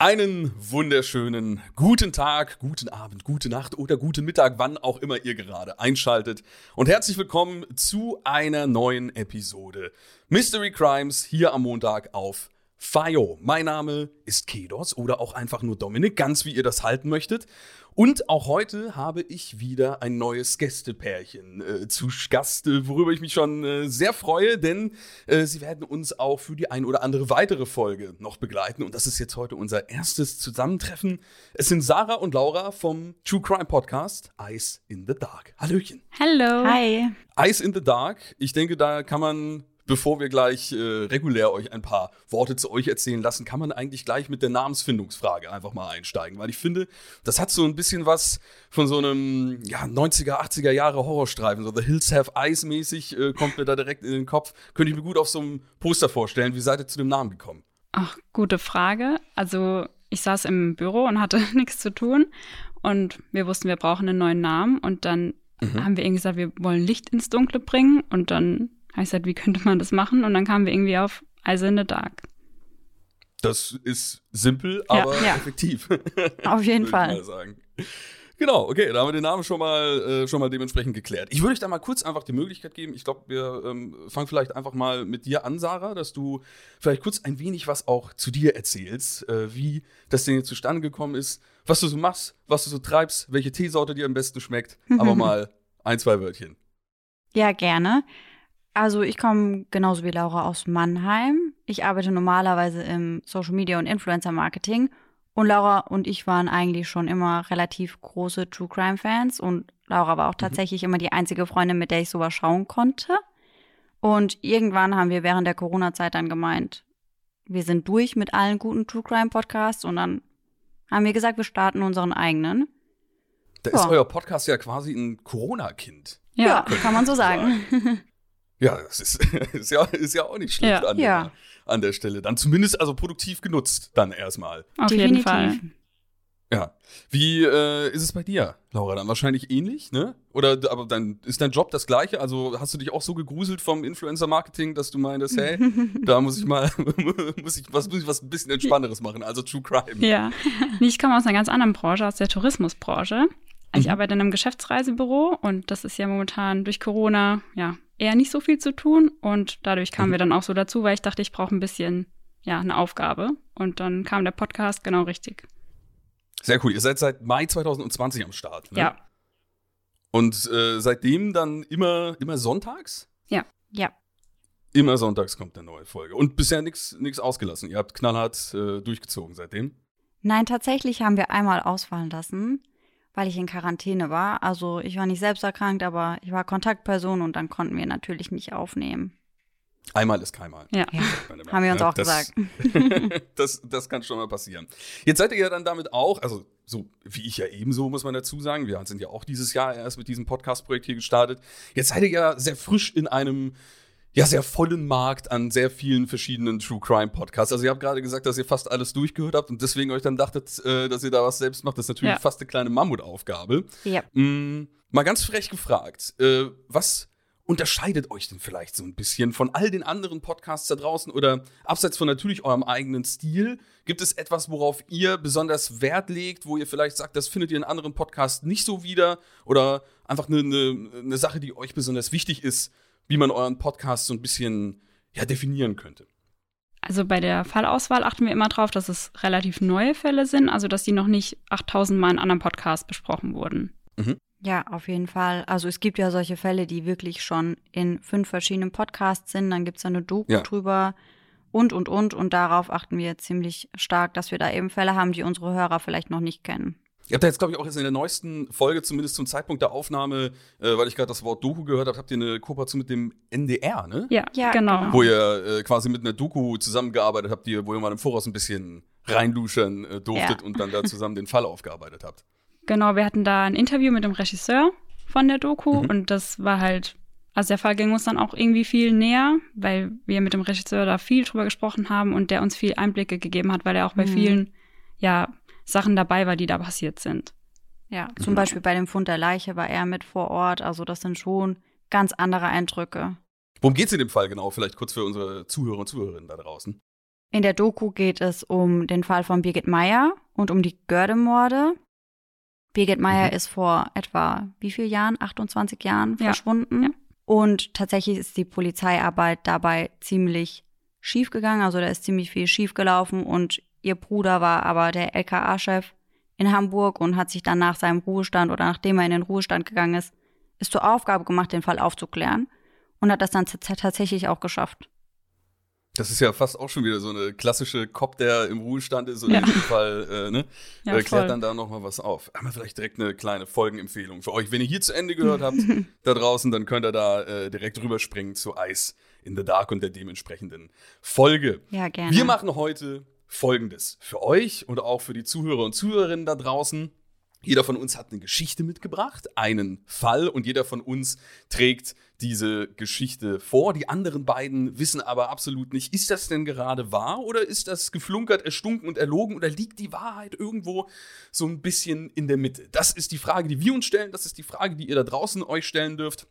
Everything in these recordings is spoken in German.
Einen wunderschönen guten Tag, guten Abend, gute Nacht oder guten Mittag, wann auch immer ihr gerade einschaltet. Und herzlich willkommen zu einer neuen Episode Mystery Crimes hier am Montag auf FIO. Mein Name ist Kedos oder auch einfach nur Dominik, ganz wie ihr das halten möchtet. Und auch heute habe ich wieder ein neues Gästepärchen äh, zu Gast, äh, worüber ich mich schon äh, sehr freue, denn äh, sie werden uns auch für die ein oder andere weitere Folge noch begleiten. Und das ist jetzt heute unser erstes Zusammentreffen. Es sind Sarah und Laura vom True Crime Podcast Ice in the Dark. Hallöchen. Hallo. Hi. Ice in the Dark. Ich denke, da kann man bevor wir gleich äh, regulär euch ein paar Worte zu euch erzählen lassen, kann man eigentlich gleich mit der Namensfindungsfrage einfach mal einsteigen, weil ich finde, das hat so ein bisschen was von so einem ja, 90er, 80er Jahre Horrorstreifen, so The Hills Have Eyes mäßig äh, kommt mir da direkt in den Kopf. Könnte ich mir gut auf so einem Poster vorstellen. Wie seid ihr zu dem Namen gekommen? Ach, gute Frage. Also ich saß im Büro und hatte nichts zu tun und wir wussten, wir brauchen einen neuen Namen und dann mhm. haben wir irgendwie gesagt, wir wollen Licht ins Dunkle bringen und dann ich gesagt, wie könnte man das machen? Und dann kamen wir irgendwie auf Eyes in the Dark. Das ist simpel, aber ja, ja. effektiv. Auf jeden Fall. Genau, okay, da haben wir den Namen schon mal, äh, schon mal dementsprechend geklärt. Ich würde euch da mal kurz einfach die Möglichkeit geben. Ich glaube, wir ähm, fangen vielleicht einfach mal mit dir an, Sarah, dass du vielleicht kurz ein wenig was auch zu dir erzählst, äh, wie das Ding jetzt zustande gekommen ist, was du so machst, was du so treibst, welche Teesorte dir am besten schmeckt. Aber mal ein, zwei Wörtchen. Ja, gerne. Also ich komme genauso wie Laura aus Mannheim. Ich arbeite normalerweise im Social Media und Influencer Marketing. Und Laura und ich waren eigentlich schon immer relativ große True Crime Fans. Und Laura war auch mhm. tatsächlich immer die einzige Freundin, mit der ich sowas schauen konnte. Und irgendwann haben wir während der Corona-Zeit dann gemeint, wir sind durch mit allen guten True Crime Podcasts. Und dann haben wir gesagt, wir starten unseren eigenen. Da ja. ist euer Podcast ja quasi ein Corona-Kind. Ja, ja, kann man so sagen. Ja, das ist, ist, ja, ist ja auch nicht schlecht ja. An, ja. Der, an der Stelle. Dann zumindest also produktiv genutzt, dann erstmal. Auf Definitiv. jeden Fall. Ja. Wie äh, ist es bei dir, Laura? Dann wahrscheinlich ähnlich, ne? Oder aber dann ist dein Job das gleiche? Also hast du dich auch so gegruselt vom Influencer-Marketing, dass du meintest, hey, da muss ich mal, muss ich was, muss ich was ein bisschen entspannteres machen, also True Crime. Ja. Ich komme aus einer ganz anderen Branche, aus der Tourismusbranche. Ich mhm. arbeite in einem Geschäftsreisebüro und das ist ja momentan durch Corona ja eher nicht so viel zu tun. Und dadurch kamen mhm. wir dann auch so dazu, weil ich dachte, ich brauche ein bisschen, ja, eine Aufgabe. Und dann kam der Podcast genau richtig. Sehr cool. Ihr seid seit Mai 2020 am Start. Ne? Ja. Und äh, seitdem dann immer, immer sonntags? Ja. Ja. Immer sonntags kommt eine neue Folge. Und bisher nichts ausgelassen. Ihr habt knallhart äh, durchgezogen seitdem? Nein, tatsächlich haben wir einmal ausfallen lassen weil ich in Quarantäne war. Also ich war nicht selbst erkrankt, aber ich war Kontaktperson und dann konnten wir natürlich nicht aufnehmen. Einmal ist keinmal. Ja, ja. haben wir uns auch das, gesagt. das, das kann schon mal passieren. Jetzt seid ihr ja dann damit auch, also so wie ich ja ebenso, muss man dazu sagen, wir sind ja auch dieses Jahr erst mit diesem Podcast-Projekt hier gestartet. Jetzt seid ihr ja sehr frisch in einem ja sehr vollen Markt an sehr vielen verschiedenen True Crime Podcasts. Also ihr habt gerade gesagt, dass ihr fast alles durchgehört habt und deswegen euch dann dachtet, äh, dass ihr da was selbst macht. Das ist natürlich ja. fast eine kleine Mammutaufgabe. Ja. Mm, mal ganz frech gefragt, äh, was unterscheidet euch denn vielleicht so ein bisschen von all den anderen Podcasts da draußen oder abseits von natürlich eurem eigenen Stil? Gibt es etwas, worauf ihr besonders Wert legt, wo ihr vielleicht sagt, das findet ihr in anderen Podcasts nicht so wieder oder einfach eine, eine, eine Sache, die euch besonders wichtig ist, wie man euren Podcast so ein bisschen ja, definieren könnte. Also bei der Fallauswahl achten wir immer darauf, dass es relativ neue Fälle sind, also dass die noch nicht 8000 Mal in anderen Podcasts besprochen wurden. Mhm. Ja, auf jeden Fall. Also es gibt ja solche Fälle, die wirklich schon in fünf verschiedenen Podcasts sind. Dann gibt es eine Doku Ja. drüber und, und, und. Und darauf achten wir ziemlich stark, dass wir da eben Fälle haben, die unsere Hörer vielleicht noch nicht kennen. Ihr habt ja jetzt, glaube ich, auch jetzt in der neuesten Folge, zumindest zum Zeitpunkt der Aufnahme, äh, weil ich gerade das Wort Doku gehört habe, habt ihr eine Kooperation mit dem NDR, ne? Ja, Ja, genau. genau. Wo ihr äh, quasi mit einer Doku zusammengearbeitet habt, die, wo ihr mal im Voraus ein bisschen reinluschern äh, durftet Ja. und dann da zusammen den Fall aufgearbeitet habt. Genau, wir hatten da ein Interview mit dem Regisseur von der Doku Mhm. und das war halt, also der Fall ging uns dann auch irgendwie viel näher, weil wir mit dem Regisseur da viel drüber gesprochen haben und der uns viel Einblicke gegeben hat, weil er auch bei Mhm. vielen, ja, Sachen dabei war, die da passiert sind. Ja, zum Beispiel bei dem Fund der Leiche war er mit vor Ort. Also das sind schon ganz andere Eindrücke. Worum geht's in dem Fall genau? Vielleicht kurz für unsere Zuhörer und Zuhörerinnen da draußen. In der Doku geht es um den Fall von Birgit Meyer und um die Gördemorde. Birgit Meyer Mhm. ist vor etwa wie viel Jahren? 28 Jahren Ja. verschwunden. Ja. Und tatsächlich ist die Polizeiarbeit dabei ziemlich schief gegangen. Also da ist ziemlich viel schief gelaufen und ihr Bruder war aber der LKA-Chef in Hamburg und hat sich dann nach seinem Ruhestand oder nachdem er in den Ruhestand gegangen ist, ist zur Aufgabe gemacht, den Fall aufzuklären und hat das dann tatsächlich auch geschafft. Das ist ja fast auch schon wieder so eine klassische Cop, der im Ruhestand ist und Ja. in dem Fall äh, ne, Ja, äh, klärt dann da nochmal was auf. Haben wir vielleicht direkt eine kleine Folgenempfehlung für euch. Wenn ihr hier zu Ende gehört habt, da draußen, dann könnt ihr da äh, direkt rüberspringen zu Ice in the Dark und der dementsprechenden Folge. Ja, gerne. Wir machen heute Folgendes. Für euch und auch für die Zuhörer und Zuhörerinnen da draußen. Jeder von uns hat eine Geschichte mitgebracht, einen Fall und jeder von uns trägt diese Geschichte vor. Die anderen beiden wissen aber absolut nicht, ist das denn gerade wahr oder ist das geflunkert, erstunken und erlogen oder liegt die Wahrheit irgendwo so ein bisschen in der Mitte? Das ist die Frage, die wir uns stellen, das ist die Frage, die ihr da draußen euch stellen dürft.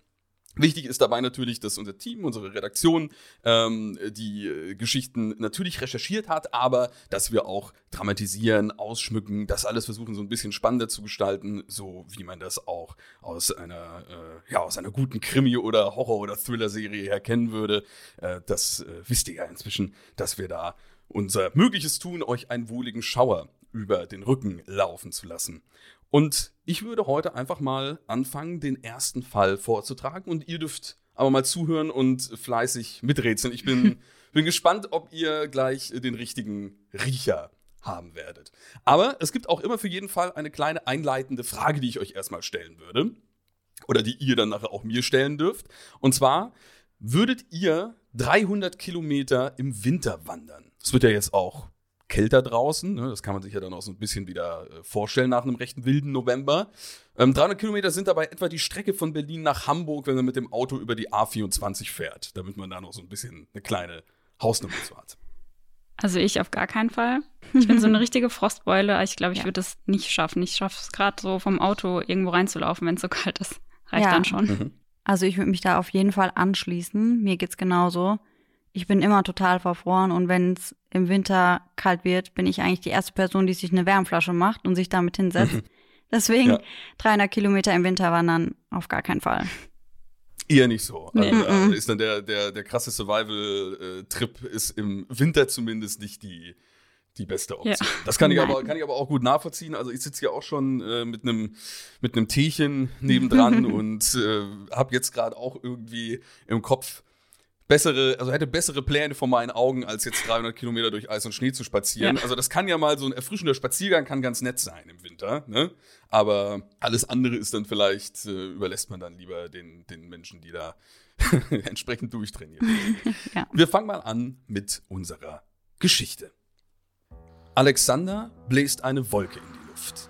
Wichtig ist dabei natürlich, dass unser Team, unsere Redaktion ähm, die äh, Geschichten natürlich recherchiert hat, aber dass wir auch dramatisieren, ausschmücken, das alles versuchen so ein bisschen spannender zu gestalten, so wie man das auch aus einer, äh, ja, aus einer guten Krimi- oder Horror- oder Thriller-Serie her kennen würde. Äh, das äh, wisst ihr ja inzwischen, dass wir da unser Mögliches tun, euch einen wohligen Schauer über den Rücken laufen zu lassen. Und ich würde heute einfach mal anfangen, den ersten Fall vorzutragen und ihr dürft aber mal zuhören und fleißig miträtseln. Ich bin, bin gespannt, ob ihr gleich den richtigen Riecher haben werdet. Aber es gibt auch immer für jeden Fall eine kleine einleitende Frage, die ich euch erstmal stellen würde. Oder die ihr dann nachher auch mir stellen dürft. Und zwar, würdet ihr 300 Kilometer im Winter wandern? Es wird ja jetzt auch kälter draußen. Ne? Das kann man sich ja dann auch so ein bisschen wieder äh, vorstellen nach einem recht wilden November. Ähm, 300 Kilometer sind dabei etwa die Strecke von Berlin nach Hamburg, wenn man mit dem Auto über die A24 fährt, damit man da noch so ein bisschen eine kleine Hausnummer zu hat. Also ich auf gar keinen Fall. Ich bin so eine richtige Frostbeule. Ich glaube, ich Ja. würde es nicht schaffen. Ich schaffe es gerade so vom Auto irgendwo reinzulaufen, wenn es so kalt ist. Reicht Ja. dann schon. Mhm. Also ich würde mich da auf jeden Fall anschließen. Mir geht's genauso. Ich bin immer total verfroren und wenn es im Winter kalt wird, bin ich eigentlich die erste Person, die sich eine Wärmflasche macht und sich damit hinsetzt. Deswegen Ja. 300 Kilometer im Winter wandern auf gar keinen Fall. Eher nicht so. Nee. Also, Mhm. da ist dann der, der, der krasse Survival-Trip ist im Winter zumindest nicht die, die beste Option. Ja. Das kann ich, Nein. aber, kann ich aber auch gut nachvollziehen. Also ich sitze hier auch schon äh, mit einem mit einem Teechen nebendran und äh, habe jetzt gerade auch irgendwie im Kopf bessere, also hätte bessere Pläne vor meinen Augen, als jetzt 300 Kilometer durch Eis und Schnee zu spazieren. Ja. Also das kann ja mal so ein erfrischender Spaziergang kann ganz nett sein im Winter, ne? Aber alles andere ist dann vielleicht, äh, überlässt man dann lieber den, den Menschen, die da entsprechend durchtrainiert sind. Ja. Wir fangen mal an mit unserer Geschichte. Alexander bläst eine Wolke in die Luft.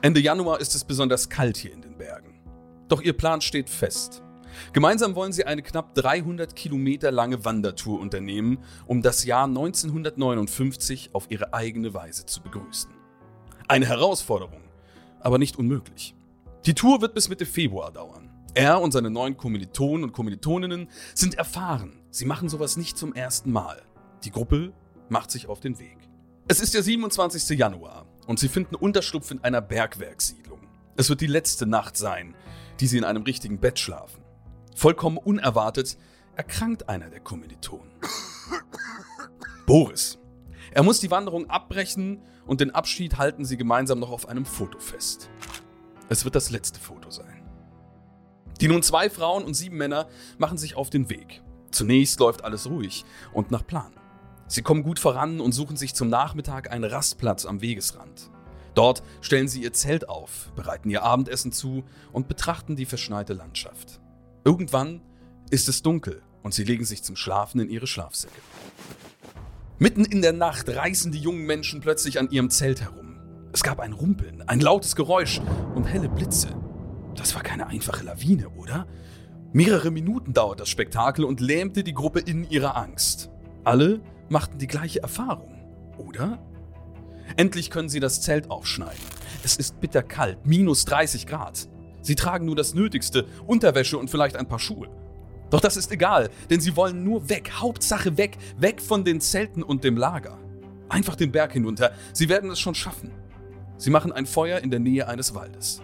Ende Januar ist es besonders kalt hier in den Bergen. Doch ihr Plan steht fest. Gemeinsam wollen sie eine knapp 300 Kilometer lange Wandertour unternehmen, um das Jahr 1959 auf ihre eigene Weise zu begrüßen. Eine Herausforderung, aber nicht unmöglich. Die Tour wird bis Mitte Februar dauern. Er und seine neuen Kommilitonen und Kommilitoninnen sind erfahren. Sie machen sowas nicht zum ersten Mal. Die Gruppe macht sich auf den Weg. Es ist der 27. Januar und sie finden Unterschlupf in einer Bergwerkssiedlung. Es wird die letzte Nacht sein, die sie in einem richtigen Bett schlafen. Vollkommen unerwartet erkrankt einer der Kommilitonen. Boris. Er muss die Wanderung abbrechen und den Abschied halten sie gemeinsam noch auf einem Foto fest. Es wird das letzte Foto sein. Die nun zwei Frauen und sieben Männer machen sich auf den Weg. Zunächst läuft alles ruhig und nach Plan. Sie kommen gut voran und suchen sich zum Nachmittag einen Rastplatz am Wegesrand. Dort stellen sie ihr Zelt auf, bereiten ihr Abendessen zu und betrachten die verschneite Landschaft. Irgendwann ist es dunkel und sie legen sich zum Schlafen in ihre Schlafsäcke. Mitten in der Nacht reißen die jungen Menschen plötzlich an ihrem Zelt herum. Es gab ein Rumpeln, ein lautes Geräusch und helle Blitze. Das war keine einfache Lawine, oder? Mehrere Minuten dauert das Spektakel und lähmte die Gruppe in ihrer Angst. Alle machten die gleiche Erfahrung, oder? Endlich können sie das Zelt aufschneiden. Es ist bitterkalt, minus 30 Grad. Sie tragen nur das Nötigste, Unterwäsche und vielleicht ein paar Schuhe. Doch das ist egal, denn sie wollen nur weg, Hauptsache weg, weg von den Zelten und dem Lager. Einfach den Berg hinunter, sie werden es schon schaffen. Sie machen ein Feuer in der Nähe eines Waldes.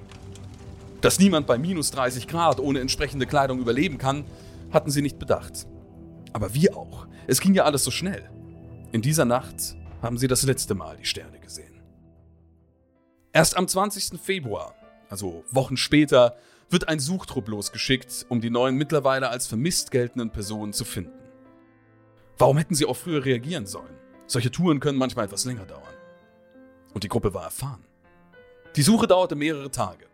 Dass niemand bei minus 30 Grad ohne entsprechende Kleidung überleben kann, hatten sie nicht bedacht. Aber wir auch. Es ging ja alles so schnell. In dieser Nacht haben sie das letzte Mal die Sterne gesehen. Erst am 20. Februar, also Wochen später, wird ein Suchtrupp losgeschickt, um die neuen mittlerweile als vermisst geltenden Personen zu finden. Warum hätten sie auch früher reagieren sollen? Solche Touren können manchmal etwas länger dauern. Und die Gruppe war erfahren. Die Suche dauerte mehrere Tage.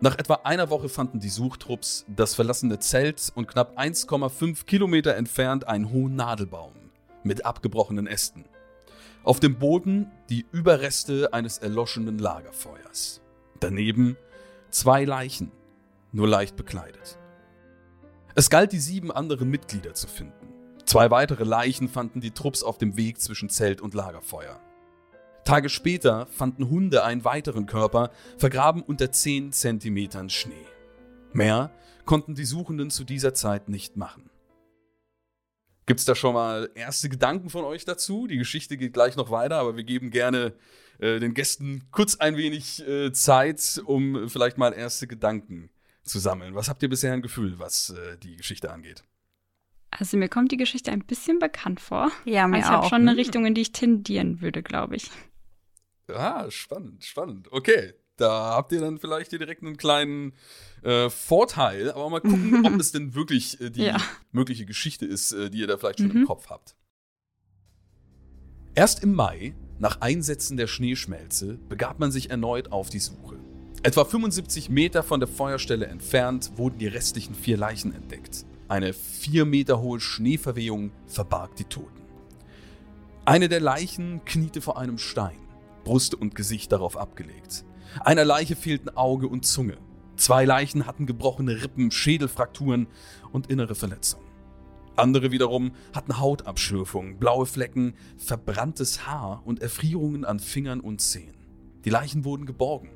Nach etwa einer Woche fanden die Suchtrupps das verlassene Zelt und knapp 1,5 Kilometer entfernt einen hohen Nadelbaum mit abgebrochenen Ästen. Auf dem Boden die Überreste eines erloschenen Lagerfeuers. Daneben zwei Leichen, nur leicht bekleidet. Es galt, die sieben anderen Mitglieder zu finden. Zwei weitere Leichen fanden die Trupps auf dem Weg zwischen Zelt und Lagerfeuer. Tage später fanden Hunde einen weiteren Körper, vergraben unter 10 Zentimetern Schnee. Mehr konnten die Suchenden zu dieser Zeit nicht machen. Gibt es da schon mal erste Gedanken von euch dazu? Die Geschichte geht gleich noch weiter, aber wir geben gerne äh, den Gästen kurz ein wenig äh, Zeit, um vielleicht mal erste Gedanken zu sammeln. Was habt ihr bisher ein Gefühl, was äh, die Geschichte angeht? Also mir kommt die Geschichte ein bisschen bekannt vor. Ja, mir also ich auch. habe schon eine Richtung, in die ich tendieren würde, glaube ich. Ah, spannend, spannend. Okay, da habt ihr dann vielleicht hier direkt einen kleinen äh, Vorteil, aber mal gucken, ob es denn wirklich äh, die Ja. mögliche Geschichte ist, äh, die ihr da vielleicht schon im Mhm. Kopf habt. Erst im Mai, nach Einsetzen der Schneeschmelze, begab man sich erneut auf die Suche. Etwa 75 Meter von der Feuerstelle entfernt wurden die restlichen vier Leichen entdeckt. Eine vier Meter hohe Schneeverwehung verbarg die Toten. Eine der Leichen kniete vor einem Stein, Brust und Gesicht darauf abgelegt. Einer Leiche fehlten Auge und Zunge. Zwei Leichen hatten gebrochene Rippen, Schädelfrakturen und innere Verletzungen. Andere wiederum hatten Hautabschürfungen, blaue Flecken, verbranntes Haar und Erfrierungen an Fingern und Zehen. Die Leichen wurden geborgen.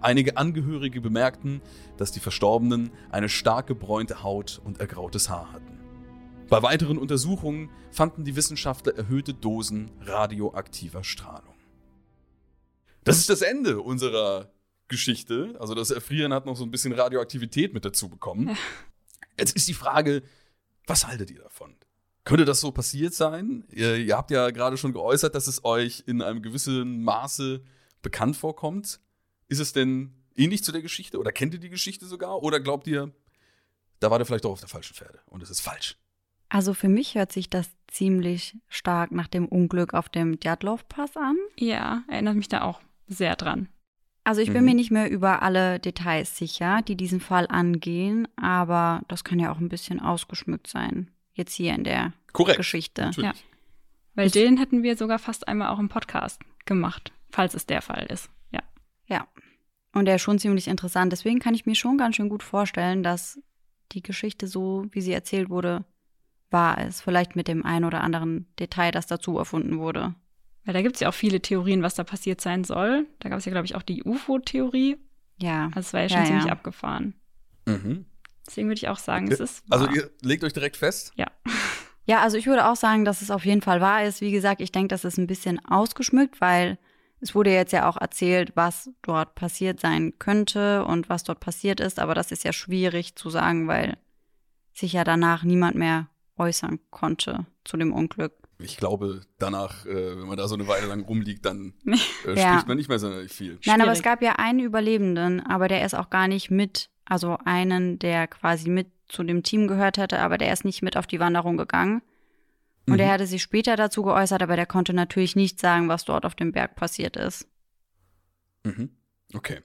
Einige Angehörige bemerkten, dass die Verstorbenen eine stark gebräunte Haut und ergrautes Haar hatten. Bei weiteren Untersuchungen fanden die Wissenschaftler erhöhte Dosen radioaktiver Strahlung. Das ist das Ende unserer Geschichte. Also das Erfrieren hat noch so ein bisschen Radioaktivität mit dazu bekommen. Ja. Jetzt ist die Frage, was haltet ihr davon? Könnte das so passiert sein? Ihr, ihr habt ja gerade schon geäußert, dass es euch in einem gewissen Maße bekannt vorkommt. Ist es denn ähnlich zu der Geschichte oder kennt ihr die Geschichte sogar? Oder glaubt ihr, da war der vielleicht doch auf der falschen Pferde und es ist falsch? Also für mich hört sich das ziemlich stark nach dem Unglück auf dem Djatlov-Pass an. Ja, erinnert mich da auch sehr dran. Also ich bin Mhm. mir nicht mehr über alle Details sicher, die diesen Fall angehen, aber das kann ja auch ein bisschen ausgeschmückt sein. Jetzt hier in der Korrekt. Geschichte. Natürlich. Weil Ich- den hätten wir sogar fast einmal auch im Podcast gemacht, falls es der Fall ist. Ja. Ja. Und der ist schon ziemlich interessant. Deswegen kann ich mir schon ganz schön gut vorstellen, dass die Geschichte so, wie sie erzählt wurde, wahr ist. Vielleicht mit dem ein oder anderen Detail, das dazu erfunden wurde. Weil da gibt es ja auch viele Theorien, was da passiert sein soll. Da gab es ja, glaube ich, auch die UFO-Theorie. Ja. Also es war ja schon Ja, ziemlich ja. abgefahren. Mhm. Deswegen würde ich auch sagen, Okay. es ist Also wahr. ihr legt euch direkt fest? ja. Ja, also ich würde auch sagen, dass es auf jeden Fall wahr ist. Wie gesagt, ich denke, das ist ein bisschen ausgeschmückt, weil es wurde jetzt ja auch erzählt, was dort passiert sein könnte und was dort passiert ist. Aber das ist ja schwierig zu sagen, weil sich ja danach niemand mehr äußern konnte zu dem Unglück. Ich glaube, danach, äh, wenn man da so eine Weile lang rumliegt, dann äh, Ja. spricht man nicht mehr sonderlich viel. Nein, aber es gab ja einen Überlebenden, aber der ist auch gar nicht mit Also einen, der quasi mit zu dem Team gehört hätte, aber der ist nicht mit auf die Wanderung gegangen. Und mhm. er hatte sich später dazu geäußert, aber der konnte natürlich nicht sagen, was dort auf dem Berg passiert ist. Mhm. Okay.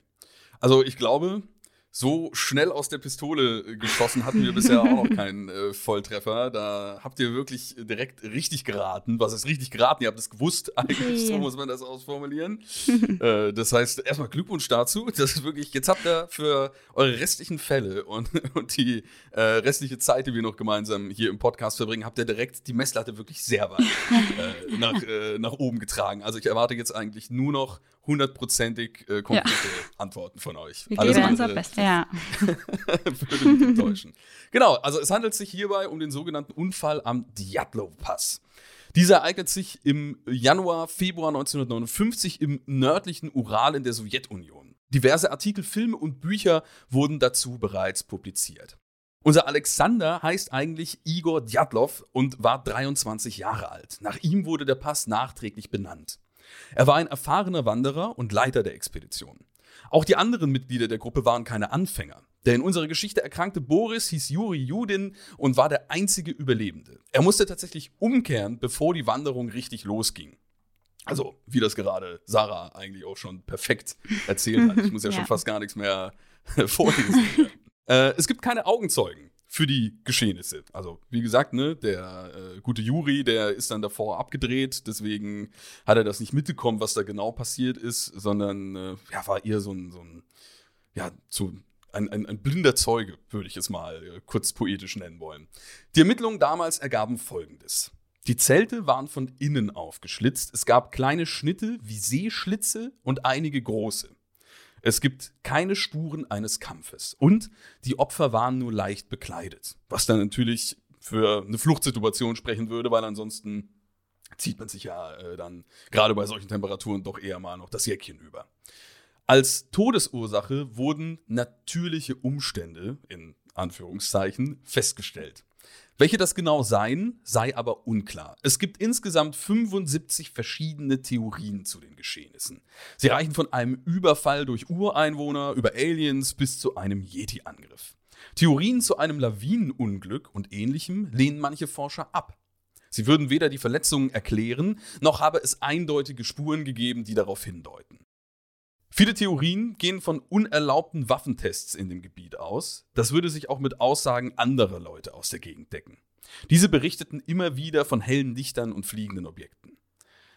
Also ich glaube, so schnell aus der Pistole äh, geschossen hatten wir bisher auch noch keinen äh, Volltreffer. Da habt ihr wirklich direkt richtig geraten. Was ist richtig geraten? Ihr habt es gewusst, eigentlich, so muss man das ausformulieren. äh, das heißt, erstmal Glückwunsch dazu. Das ist wirklich, jetzt habt ihr für eure restlichen Fälle und, und die äh, restliche Zeit, die wir noch gemeinsam hier im Podcast verbringen, habt ihr direkt die Messlatte wirklich sehr weit äh, nach, äh, nach oben getragen. Also ich erwarte jetzt eigentlich nur noch hundertprozentig äh, konkrete ja. Antworten von euch. Wir Alles geben unser Bestes. Ja. würde mich enttäuschen. Genau, also es handelt sich hierbei um den sogenannten Unfall am Djatlov-Pass. Dieser ereignet sich im Januar, Februar 1959 im nördlichen Ural in der Sowjetunion. Diverse Artikel, Filme und Bücher wurden dazu bereits publiziert. Unser Alexander heißt eigentlich Igor Djatlov und war 23 Jahre alt. Nach ihm wurde der Pass nachträglich benannt. Er war ein erfahrener Wanderer und Leiter der Expedition. Auch die anderen Mitglieder der Gruppe waren keine Anfänger. Der in unserer Geschichte erkrankte Boris hieß Juri Judin und war der einzige Überlebende. Er musste tatsächlich umkehren, bevor die Wanderung richtig losging. Also, wie das gerade Sarah eigentlich auch schon perfekt erzählt hat. Ich muss ja, ja. schon fast gar nichts mehr vorlesen. äh, es gibt keine Augenzeugen für die Geschehnisse. Also, wie gesagt, ne, der äh, gute Juri, der ist dann davor abgedreht, deswegen hat er das nicht mitbekommen, was da genau passiert ist, sondern äh, ja, war eher so ein, so ein ja, so ein, ein, ein blinder Zeuge, würde ich es mal äh, kurz poetisch nennen wollen. Die Ermittlungen damals ergaben folgendes. Die Zelte waren von innen aufgeschlitzt. Es gab kleine Schnitte wie Seeschlitze und einige große. Es gibt keine Spuren eines Kampfes. Und die Opfer waren nur leicht bekleidet. Was dann natürlich für eine Fluchtsituation sprechen würde, weil ansonsten zieht man sich ja äh, dann gerade bei solchen Temperaturen doch eher mal noch das Jäckchen über. Als Todesursache wurden natürliche Umstände in Anführungszeichen festgestellt. Welche das genau seien, sei aber unklar. Es gibt insgesamt 75 verschiedene Theorien zu den Geschehnissen. Sie reichen von einem Überfall durch Ureinwohner über Aliens bis zu einem Yeti-Angriff. Theorien zu einem Lawinenunglück und ähnlichem lehnen manche Forscher ab. Sie würden weder die Verletzungen erklären, noch habe es eindeutige Spuren gegeben, die darauf hindeuten. Viele Theorien gehen von unerlaubten Waffentests in dem Gebiet aus. Das würde sich auch mit Aussagen anderer Leute aus der Gegend decken. Diese berichteten immer wieder von hellen Lichtern und fliegenden Objekten.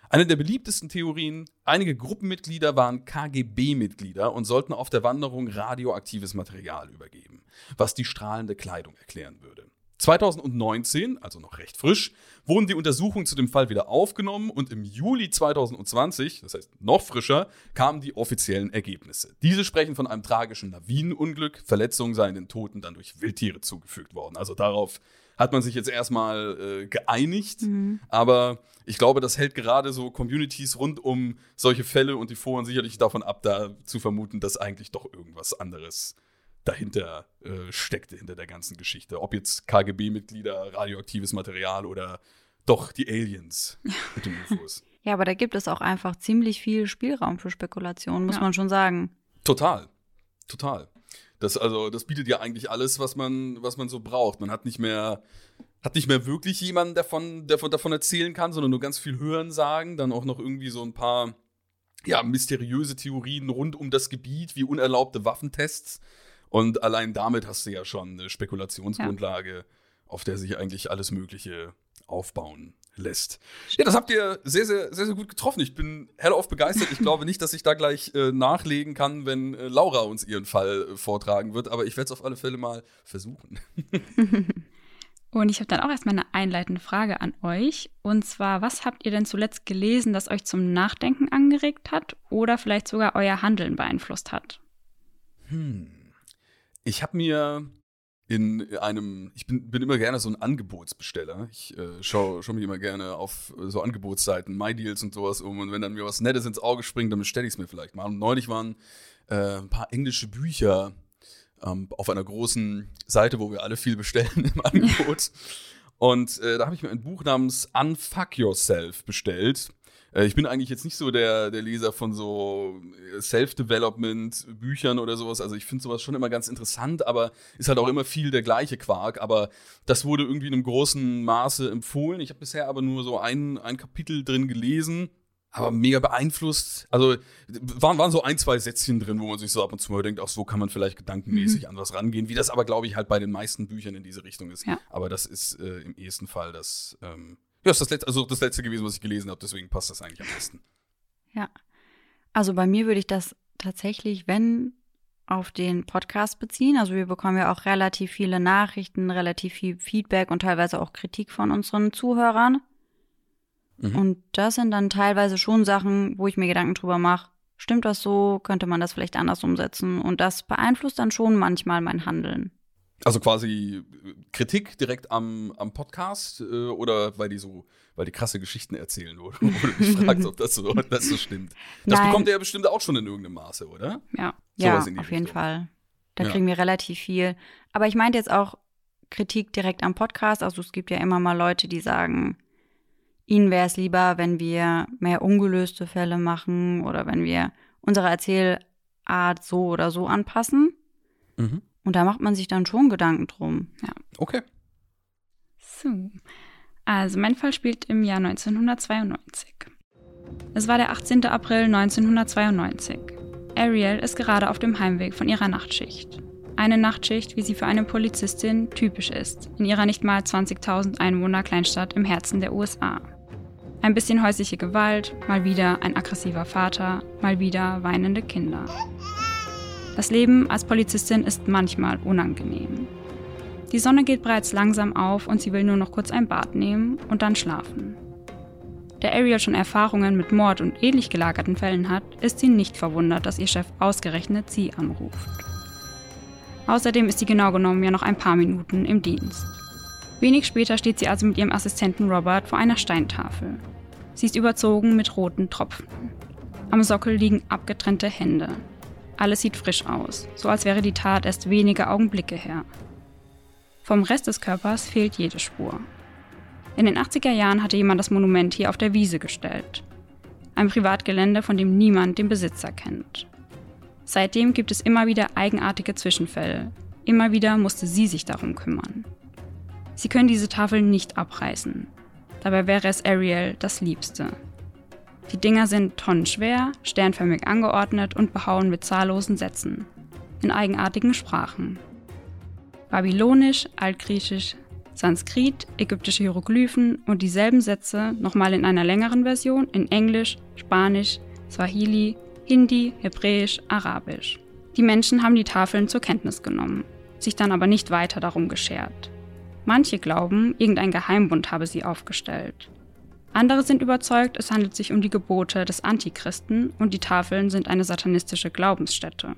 Eine der beliebtesten Theorien, einige Gruppenmitglieder waren KGB-Mitglieder und sollten auf der Wanderung radioaktives Material übergeben, was die strahlende Kleidung erklären würde. 2019, also noch recht frisch, wurden die Untersuchungen zu dem Fall wieder aufgenommen und im Juli 2020, das heißt noch frischer, kamen die offiziellen Ergebnisse. Diese sprechen von einem tragischen Lawinenunglück, Verletzungen seien den Toten dann durch Wildtiere zugefügt worden. Also darauf hat man sich jetzt erstmal äh, geeinigt, mhm. aber ich glaube, das hält gerade so Communities rund um solche Fälle und die Foren sicherlich davon ab, da zu vermuten, dass eigentlich doch irgendwas anderes äh, dahinter äh, steckte, hinter der ganzen Geschichte. Ob jetzt KGB-Mitglieder, radioaktives Material oder doch die Aliens mit den UFOs. Ja, aber da gibt es auch einfach ziemlich viel Spielraum für Spekulationen, muss ja. man schon sagen. Total. Total. Das, also, das bietet ja eigentlich alles, was man, was man so braucht. Man hat nicht mehr, hat nicht mehr wirklich jemanden, der von, der von, davon erzählen kann, sondern nur ganz viel Hören sagen. Dann auch noch irgendwie so ein paar ja, mysteriöse Theorien rund um das Gebiet, wie unerlaubte Waffentests. Und allein damit hast du ja schon eine Spekulationsgrundlage, ja. auf der sich eigentlich alles Mögliche aufbauen lässt. Ja, das habt ihr sehr, sehr, sehr, sehr gut getroffen. Ich bin hellauf begeistert. Ich glaube nicht, dass ich da gleich äh, nachlegen kann, wenn äh, Laura uns ihren Fall äh, vortragen wird, aber ich werde es auf alle Fälle mal versuchen. Und ich habe dann auch erstmal eine einleitende Frage an euch. Und zwar, was habt ihr denn zuletzt gelesen, das euch zum Nachdenken angeregt hat oder vielleicht sogar euer Handeln beeinflusst hat? Hm. Ich habe mir in einem, ich bin, bin immer gerne so ein Angebotsbesteller. Ich äh, schaue schau mich immer gerne auf äh, so Angebotsseiten, MyDeals und sowas um. Und wenn dann mir was Nettes ins Auge springt, dann bestelle ich es mir vielleicht mal. Und neulich waren äh, ein paar englische Bücher ähm, auf einer großen Seite, wo wir alle viel bestellen im Angebot. Und äh, da habe ich mir ein Buch namens Unfuck Yourself bestellt. Äh, ich bin eigentlich jetzt nicht so der, der Leser von so äh, Self-Development-Büchern oder sowas. Also ich finde sowas schon immer ganz interessant, aber ist halt auch immer viel der gleiche Quark. Aber das wurde irgendwie in einem großen Maße empfohlen. Ich habe bisher aber nur so ein, ein Kapitel drin gelesen aber mega beeinflusst. Also waren, waren so ein, zwei Sätzchen drin, wo man sich so ab und zu mal denkt, auch so kann man vielleicht gedankenmäßig mhm. an was rangehen, wie das aber, glaube ich, halt bei den meisten Büchern in diese Richtung ist. Ja. Aber das ist äh, im ehesten Fall das, ähm, ja, ist das letzte, also das letzte gewesen, was ich gelesen habe, deswegen passt das eigentlich am besten. Ja. Also bei mir würde ich das tatsächlich, wenn auf den Podcast beziehen. Also wir bekommen ja auch relativ viele Nachrichten, relativ viel Feedback und teilweise auch Kritik von unseren Zuhörern. Mhm. Und das sind dann teilweise schon Sachen, wo ich mir Gedanken drüber mache. Stimmt das so? Könnte man das vielleicht anders umsetzen? Und das beeinflusst dann schon manchmal mein Handeln. Also quasi äh, Kritik direkt am, am Podcast äh, oder weil die so, weil die krasse Geschichten erzählen oder wo du dich fragst, ob das so, das so stimmt. Das Nein. bekommt ihr ja bestimmt auch schon in irgendeinem Maße, oder? Ja, so ja auf Richtung. jeden Fall. Da ja. kriegen wir relativ viel. Aber ich meinte jetzt auch Kritik direkt am Podcast. Also es gibt ja immer mal Leute, die sagen, ihnen wäre es lieber, wenn wir mehr ungelöste Fälle machen oder wenn wir unsere Erzählart so oder so anpassen. Mhm. Und da macht man sich dann schon Gedanken drum. Ja. Okay. So. Also mein Fall spielt im Jahr 1992. Es war der 18. April 1992. Ariel ist gerade auf dem Heimweg von ihrer Nachtschicht. Eine Nachtschicht, wie sie für eine Polizistin typisch ist, in ihrer nicht mal 20.000 Einwohner Kleinstadt im Herzen der USA. Ein bisschen häusliche Gewalt, mal wieder ein aggressiver Vater, mal wieder weinende Kinder. Das Leben als Polizistin ist manchmal unangenehm. Die Sonne geht bereits langsam auf und sie will nur noch kurz ein Bad nehmen und dann schlafen. Da Ariel schon Erfahrungen mit Mord und ähnlich gelagerten Fällen hat, ist sie nicht verwundert, dass ihr Chef ausgerechnet sie anruft. Außerdem ist sie genau genommen ja noch ein paar Minuten im Dienst. Wenig später steht sie also mit ihrem Assistenten Robert vor einer Steintafel. Sie ist überzogen mit roten Tropfen. Am Sockel liegen abgetrennte Hände. Alles sieht frisch aus, so als wäre die Tat erst wenige Augenblicke her. Vom Rest des Körpers fehlt jede Spur. In den 80er Jahren hatte jemand das Monument hier auf der Wiese gestellt. Ein Privatgelände, von dem niemand den Besitzer kennt. Seitdem gibt es immer wieder eigenartige Zwischenfälle. Immer wieder musste sie sich darum kümmern. Sie können diese Tafel nicht abreißen. Dabei wäre es Ariel das Liebste. Die Dinger sind tonnenschwer, sternförmig angeordnet und behauen mit zahllosen Sätzen. In eigenartigen Sprachen. Babylonisch, Altgriechisch, Sanskrit, ägyptische Hieroglyphen und dieselben Sätze nochmal in einer längeren Version in Englisch, Spanisch, Swahili, Hindi, Hebräisch, Arabisch. Die Menschen haben die Tafeln zur Kenntnis genommen, sich dann aber nicht weiter darum geschert. Manche glauben, irgendein Geheimbund habe sie aufgestellt. Andere sind überzeugt, es handelt sich um die Gebote des Antichristen und die Tafeln sind eine satanistische Glaubensstätte.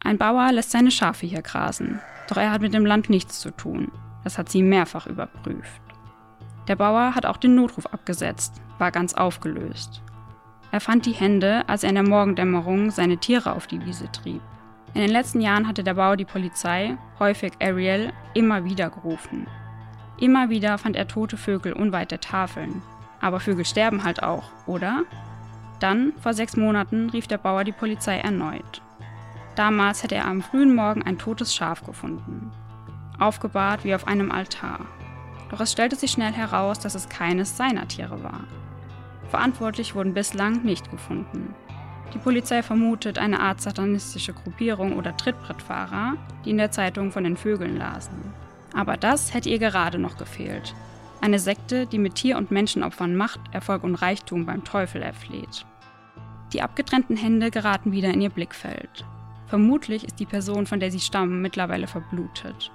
Ein Bauer lässt seine Schafe hier grasen, doch er hat mit dem Land nichts zu tun. Das hat sie mehrfach überprüft. Der Bauer hat auch den Notruf abgesetzt, war ganz aufgelöst. Er fand die Hände, als er in der Morgendämmerung seine Tiere auf die Wiese trieb. In den letzten Jahren hatte der Bauer die Polizei, häufig Ariel, immer wieder gerufen. Immer wieder fand er tote Vögel unweit der Tafeln. Aber Vögel sterben halt auch, oder? Dann, vor sechs Monaten, rief der Bauer die Polizei erneut. Damals hätte er am frühen Morgen ein totes Schaf gefunden. Aufgebahrt wie auf einem Altar. Doch es stellte sich schnell heraus, dass es keines seiner Tiere war. Verantwortlich wurden bislang nicht gefunden. Die Polizei vermutet eine Art satanistische Gruppierung oder Trittbrettfahrer, die in der Zeitung von den Vögeln lasen. Aber das hätte ihr gerade noch gefehlt. Eine Sekte, die mit Tier- und Menschenopfern Macht, Erfolg und Reichtum beim Teufel erfleht. Die abgetrennten Hände geraten wieder in ihr Blickfeld. Vermutlich ist die Person, von der sie stammen, mittlerweile verblutet.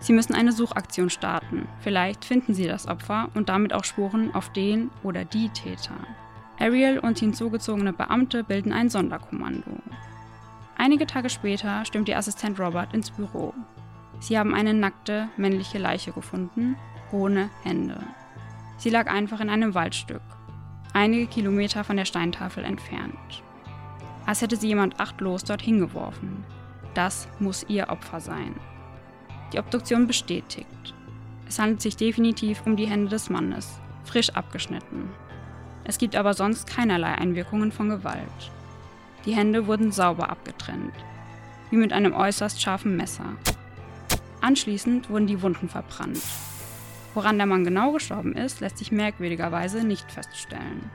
Sie müssen eine Suchaktion starten. Vielleicht finden sie das Opfer und damit auch Spuren auf den oder die Täter. Ariel und hinzugezogene Beamte bilden ein Sonderkommando. Einige Tage später stimmt ihr Assistent Robert ins Büro. Sie haben eine nackte, männliche Leiche gefunden, ohne Hände. Sie lag einfach in einem Waldstück, einige Kilometer von der Steintafel entfernt. Als hätte sie jemand achtlos dort hingeworfen. Das muss ihr Opfer sein. Die Obduktion bestätigt. Es handelt sich definitiv um die Hände des Mannes, frisch abgeschnitten. Es gibt aber sonst keinerlei Einwirkungen von Gewalt. Die Hände wurden sauber abgetrennt, wie mit einem äußerst scharfen Messer. Anschließend wurden die Wunden verbrannt. Woran der Mann genau gestorben ist, lässt sich merkwürdigerweise nicht feststellen.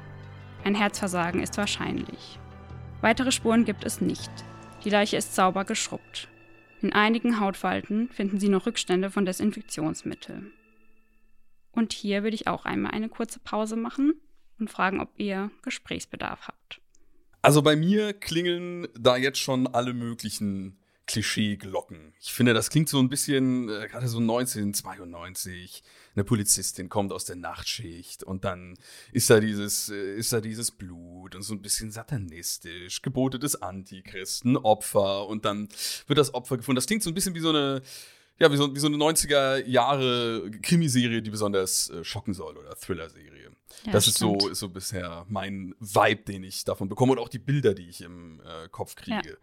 Ein Herzversagen ist wahrscheinlich. Weitere Spuren gibt es nicht. Die Leiche ist sauber geschrubbt. In einigen Hautfalten finden Sie noch Rückstände von Desinfektionsmittel. Und hier würde ich auch einmal eine kurze Pause machen und fragen, ob ihr Gesprächsbedarf habt. Also bei mir klingeln da jetzt schon alle möglichen Klischee-Glocken. Ich finde, das klingt so ein bisschen, äh, gerade so 1992, eine Polizistin kommt aus der Nachtschicht und dann ist da dieses, äh, ist da dieses Blut und so ein bisschen satanistisch, Gebote des Antichristen, Opfer und dann wird das Opfer gefunden. Das klingt so ein bisschen wie so eine, ja, wie so, wie so eine 90er Jahre Krimiserie, die besonders äh, schocken soll oder Thriller-Serie. Ja, das ist so, ist so bisher mein Vibe, den ich davon bekomme und auch die Bilder, die ich im äh, Kopf kriege. Ja.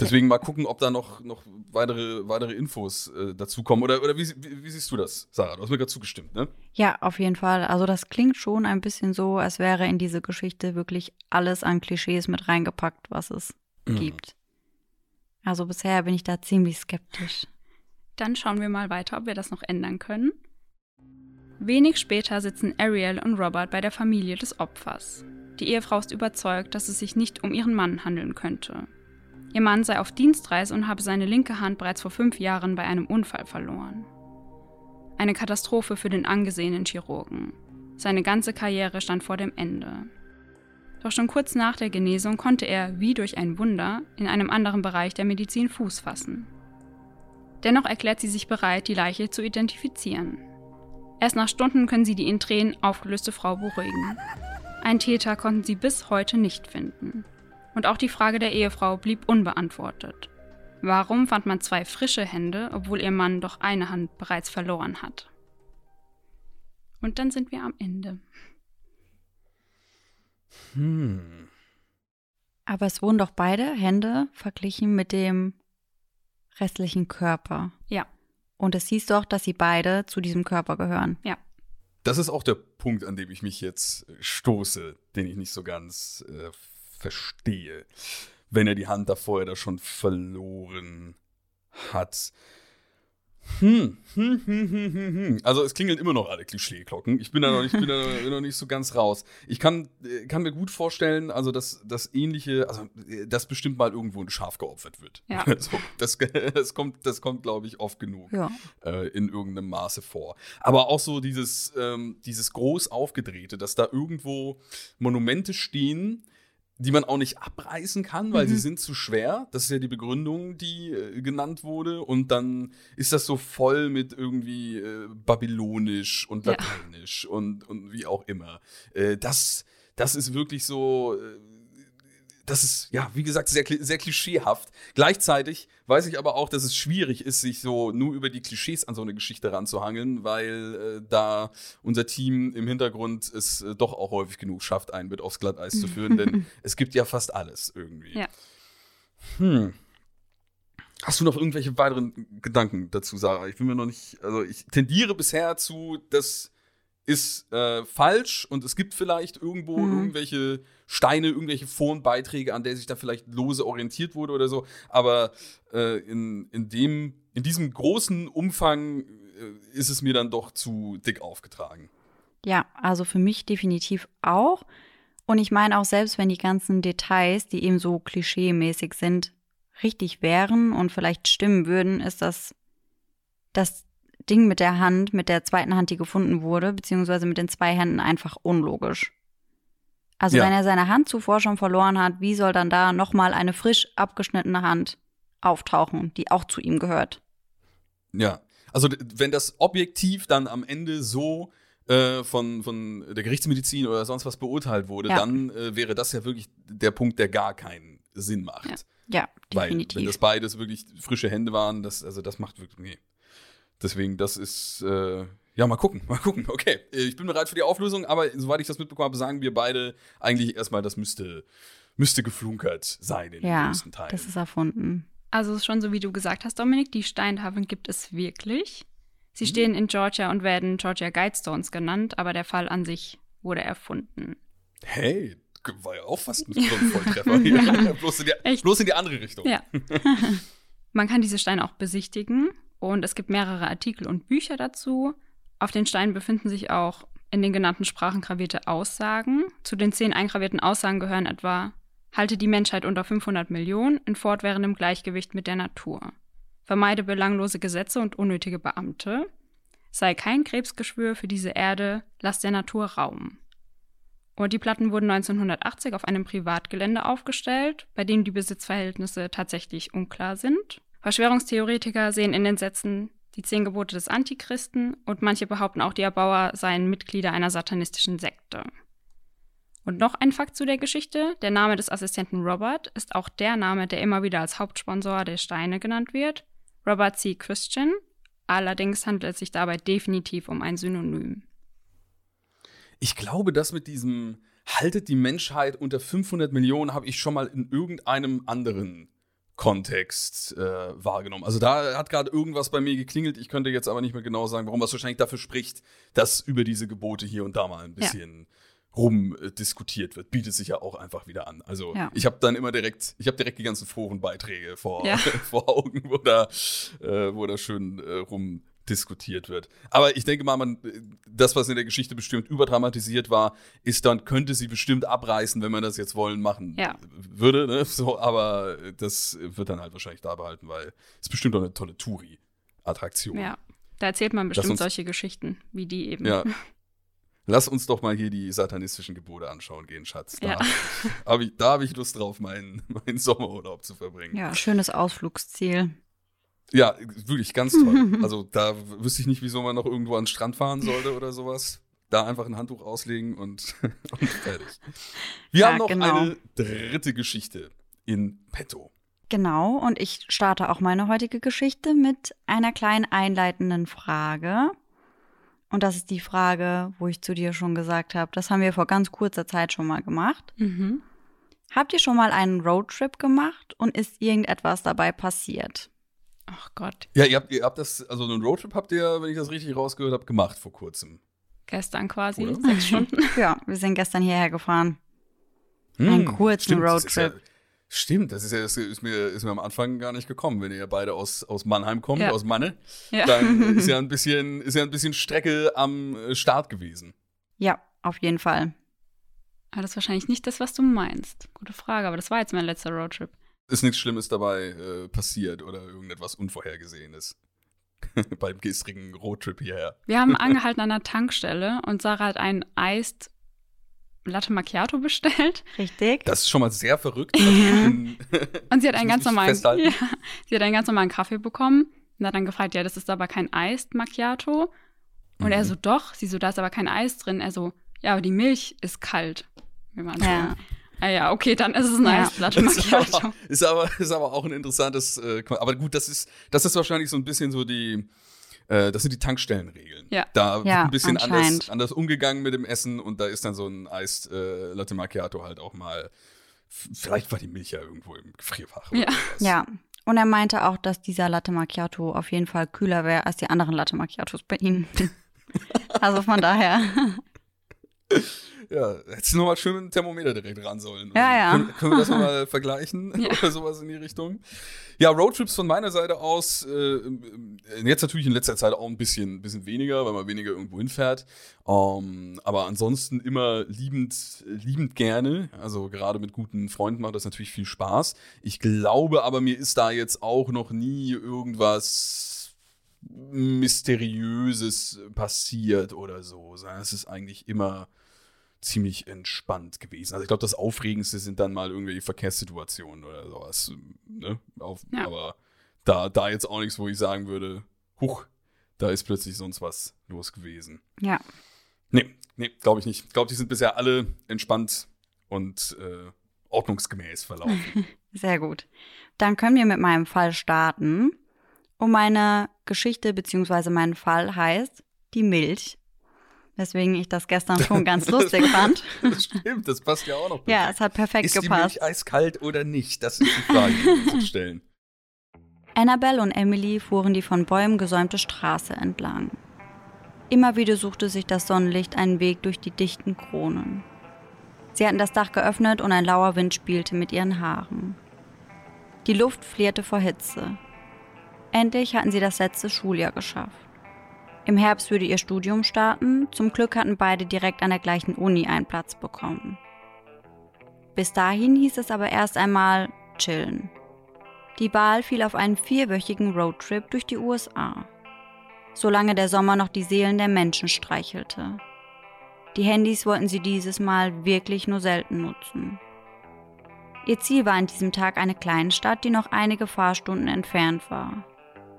Deswegen mal gucken, ob da noch, noch weitere, weitere Infos äh, dazukommen. Oder, oder wie, wie, wie, siehst du das, Sarah? Du hast mir gerade zugestimmt, ne? Ja, auf jeden Fall. Also das klingt schon ein bisschen so, als wäre in diese Geschichte wirklich alles an Klischees mit reingepackt, was es mhm. gibt. Also bisher bin ich da ziemlich skeptisch. Dann schauen wir mal weiter, ob wir das noch ändern können. Wenig später sitzen Ariel und Robert bei der Familie des Opfers. Die Ehefrau ist überzeugt, dass es sich nicht um ihren Mann handeln könnte. Ihr Mann sei auf Dienstreise und habe seine linke Hand bereits vor fünf Jahren bei einem Unfall verloren. Eine Katastrophe für den angesehenen Chirurgen. Seine ganze Karriere stand vor dem Ende. Doch schon kurz nach der Genesung konnte er, wie durch ein Wunder, in einem anderen Bereich der Medizin Fuß fassen. Dennoch erklärt sie sich bereit, die Leiche zu identifizieren. Erst nach Stunden können sie die in Tränen aufgelöste Frau beruhigen. Einen Täter konnten sie bis heute nicht finden. Und auch die Frage der Ehefrau blieb unbeantwortet. Warum fand man zwei frische Hände, obwohl ihr Mann doch eine Hand bereits verloren hat? Und dann sind wir am Ende. Hm. Aber es wurden doch beide Hände verglichen mit dem restlichen Körper. Ja. Und es hieß doch, dass sie beide zu diesem Körper gehören. Ja. Das ist auch der Punkt, an dem ich mich jetzt stoße, den ich nicht so ganz äh, verstehe, wenn er die Hand da vorher da schon verloren hat. Hm, hm, hm, hm, hm, hm. Also es klingeln immer noch alle Klischeeglocken. Ich bin da noch nicht, bin da noch nicht so ganz raus. Ich kann, äh, kann mir gut vorstellen, also dass das ähnliche, also dass bestimmt mal irgendwo ein Schaf geopfert wird. Ja. So, das, das kommt, das kommt, glaube ich, oft genug ja. äh, in irgendeinem Maße vor. Aber auch so dieses, ähm, dieses groß aufgedrehte, dass da irgendwo Monumente stehen, die man auch nicht abreißen kann, weil mhm. sie sind zu schwer. Das ist ja die Begründung, die äh, genannt wurde. Und dann ist das so voll mit irgendwie äh, babylonisch und lateinisch ja. und, und wie auch immer. Äh, das, das ist wirklich so äh, das ist, ja, wie gesagt, sehr, sehr klischeehaft. Gleichzeitig weiß ich aber auch, dass es schwierig ist, sich so nur über die Klischees an so eine Geschichte ranzuhangeln, weil äh, da unser Team im Hintergrund es äh, doch auch häufig genug schafft, einen mit aufs Glatteis zu führen, denn es gibt ja fast alles irgendwie. Ja. Hm. Hast du noch irgendwelche weiteren Gedanken dazu, Sarah? Ich bin mir noch nicht, also ich tendiere bisher zu, dass ist äh, falsch und es gibt vielleicht irgendwo mhm. irgendwelche Steine, irgendwelche Forenbeiträge, an der sich da vielleicht lose orientiert wurde oder so. Aber äh, in, in, dem, in diesem großen Umfang äh, ist es mir dann doch zu dick aufgetragen. Ja, also für mich definitiv auch. Und ich meine auch selbst, wenn die ganzen Details, die eben so klischee-mäßig sind, richtig wären und vielleicht stimmen würden, ist das, das Ding mit der Hand, mit der zweiten Hand, die gefunden wurde, beziehungsweise mit den zwei Händen einfach unlogisch. Also ja. wenn er seine Hand zuvor schon verloren hat, wie soll dann da nochmal eine frisch abgeschnittene Hand auftauchen, die auch zu ihm gehört? Ja, also wenn das objektiv dann am Ende so äh, von, von der Gerichtsmedizin oder sonst was beurteilt wurde, ja. dann äh, wäre das ja wirklich der Punkt, der gar keinen Sinn macht. Ja, ja definitiv. Weil, wenn das beides wirklich frische Hände waren, das, also das macht wirklich, nee. Deswegen, das ist, äh, ja, mal gucken, mal gucken. Okay, ich bin bereit für die Auflösung, aber soweit ich das mitbekommen habe, sagen wir beide eigentlich erstmal, das müsste, müsste geflunkert sein in ja, den größten Teilen. das ist erfunden. Also schon so, wie du gesagt hast, Dominik, die Steintafeln gibt es wirklich. Sie mhm. stehen in Georgia und werden Georgia Guidestones genannt, aber der Fall an sich wurde erfunden. Hey, war ja auch fast ein Volltreffer. ja, bloß, in die, bloß in die andere Richtung. Ja. Man kann diese Steine auch besichtigen und es gibt mehrere Artikel und Bücher dazu. Auf den Steinen befinden sich auch in den genannten Sprachen gravierte Aussagen. Zu den zehn eingravierten Aussagen gehören etwa Halte die Menschheit unter 500 Millionen in fortwährendem Gleichgewicht mit der Natur. Vermeide belanglose Gesetze und unnötige Beamte. Sei kein Krebsgeschwür für diese Erde, lass der Natur Raum. Und die Platten wurden 1980 auf einem Privatgelände aufgestellt, bei dem die Besitzverhältnisse tatsächlich unklar sind. Verschwörungstheoretiker sehen in den Sätzen die zehn Gebote des Antichristen und manche behaupten auch, die Erbauer seien Mitglieder einer satanistischen Sekte. Und noch ein Fakt zu der Geschichte: Der Name des Assistenten Robert ist auch der Name, der immer wieder als Hauptsponsor der Steine genannt wird. Robert C. Christian. Allerdings handelt es sich dabei definitiv um ein Synonym. Ich glaube, das mit diesem haltet die Menschheit unter 500 Millionen habe ich schon mal in irgendeinem anderen Kontext äh, wahrgenommen. Also da hat gerade irgendwas bei mir geklingelt. Ich könnte jetzt aber nicht mehr genau sagen, warum was wahrscheinlich dafür spricht, dass über diese Gebote hier und da mal ein bisschen ja. rumdiskutiert wird. Bietet sich ja auch einfach wieder an. Also ja. ich habe dann immer direkt, ich habe direkt die ganzen Forenbeiträge vor, ja. vor Augen, wo da, äh, wo da schön äh, rum diskutiert wird. Aber ich denke mal, man, das, was in der Geschichte bestimmt überdramatisiert war, ist dann, könnte sie bestimmt abreißen, wenn man das jetzt wollen machen ja. würde. Ne? So, aber das wird dann halt wahrscheinlich da behalten, weil es bestimmt auch eine tolle Touri-Attraktion. Ja, da erzählt man bestimmt uns, solche Geschichten, wie die eben. Ja. Lass uns doch mal hier die satanistischen Gebote anschauen gehen, Schatz. Da ja. habe ich, hab ich Lust drauf, meinen, meinen Sommerurlaub zu verbringen. Ja, schönes Ausflugsziel. Ja, wirklich ganz toll. Also da wüsste ich nicht, wieso man noch irgendwo an den Strand fahren sollte oder sowas. Da einfach ein Handtuch auslegen und, und fertig. Wir ja, haben noch genau. eine dritte Geschichte in petto. Genau, und ich starte auch meine heutige Geschichte mit einer kleinen einleitenden Frage. Und das ist die Frage, wo ich zu dir schon gesagt habe, das haben wir vor ganz kurzer Zeit schon mal gemacht. Mhm. Habt ihr schon mal einen Roadtrip gemacht und ist irgendetwas dabei passiert? Ach Gott. Ja, ihr habt, ihr habt das, also einen Roadtrip habt ihr, wenn ich das richtig rausgehört habe, gemacht vor kurzem. Gestern quasi, Oder? sechs Stunden. ja, wir sind gestern hierher gefahren. Hm, Einen kurzen Roadtrip. Stimmt, das ist ja, das ist mir, ist mir am Anfang gar nicht gekommen. Wenn ihr beide aus, aus Mannheim kommt, ja. aus Manne, ja. dann ist ja ein bisschen, ist ja ein bisschen Strecke am äh, Start gewesen. Ja, auf jeden Fall. Aber das ist wahrscheinlich nicht das, was du meinst. Gute Frage, aber das war jetzt mein letzter Roadtrip ist nichts Schlimmes dabei äh, passiert oder irgendetwas Unvorhergesehenes. Beim gestrigen Roadtrip hierher. Wir haben angehalten an einer Tankstelle und Sarah hat einen Eist Latte Macchiato bestellt. Richtig. Das ist schon mal sehr verrückt. und sie hat einen ganz normalen, ja, sie hat einen ganz normalen Kaffee bekommen und hat dann gefragt, ja, das ist aber kein Eist Macchiato. Und mhm. er so, doch. Sie so, da ist aber kein Eis drin. Er so, ja, aber die Milch ist kalt. Wir waren ja. Ah ja, okay, dann ist es ein ja. Eisplatte Macchiato. Ist aber, ist aber auch ein interessantes, äh, aber gut, das ist, das ist wahrscheinlich so ein bisschen so die, äh, das sind die Tankstellenregeln. Ja. Da wird ein bisschen anders, anders umgegangen mit dem Essen und da ist dann so ein Eis äh, Latte Macchiato halt auch mal, vielleicht war die Milch ja irgendwo im Gefrierfach. Ja. ja. Und er meinte auch, dass dieser Latte Macchiato auf jeden Fall kühler wäre als die anderen Latte Macchiatos bei ihm. also von daher. Ja, hättest du nochmal schön mit dem Thermometer direkt ran sollen. Ja, ja. Können, können wir das nochmal vergleichen ja. oder sowas in die Richtung? Ja, Roadtrips von meiner Seite aus, äh, jetzt natürlich in letzter Zeit auch ein bisschen, bisschen weniger, weil man weniger irgendwo hinfährt. Um, ähm, aber ansonsten immer liebend, liebend gerne. Also gerade mit guten Freunden macht das natürlich viel Spaß. Ich glaube aber, mir ist da jetzt auch noch nie irgendwas Mysteriöses passiert oder so. Es ist eigentlich immer ziemlich entspannt gewesen. Also ich glaube, das Aufregendste sind dann mal irgendwelche Verkehrssituationen oder sowas. Ne? Auf, ja. Aber da, da jetzt auch nichts, wo ich sagen würde, huch, da ist plötzlich sonst was los gewesen. Ja. Nee, nee, glaube ich nicht. Ich glaube, die sind bisher alle entspannt und äh, ordnungsgemäß verlaufen. Sehr gut. Dann können wir mit meinem Fall starten. Und meine Geschichte bzw. mein Fall heißt die Milch Weswegen ich das gestern schon ganz lustig fand. Das stimmt, das passt ja auch noch. Perfekt. Ja, es hat perfekt ist gepasst. Ist die Milch eiskalt oder nicht? Das ist die Frage, die wir stellen. Annabelle und Emily fuhren die von Bäumen gesäumte Straße entlang. Immer wieder suchte sich das Sonnenlicht einen Weg durch die dichten Kronen. Sie hatten das Dach geöffnet und ein lauer Wind spielte mit ihren Haaren. Die Luft flierte vor Hitze. Endlich hatten sie das letzte Schuljahr geschafft. Im Herbst würde ihr Studium starten. Zum Glück hatten beide direkt an der gleichen Uni einen Platz bekommen. Bis dahin hieß es aber erst einmal chillen. Die Wahl fiel auf einen vierwöchigen Roadtrip durch die USA. Solange der Sommer noch die Seelen der Menschen streichelte. Die Handys wollten sie dieses Mal wirklich nur selten nutzen. Ihr Ziel war an diesem Tag eine Kleinstadt, die noch einige Fahrstunden entfernt war.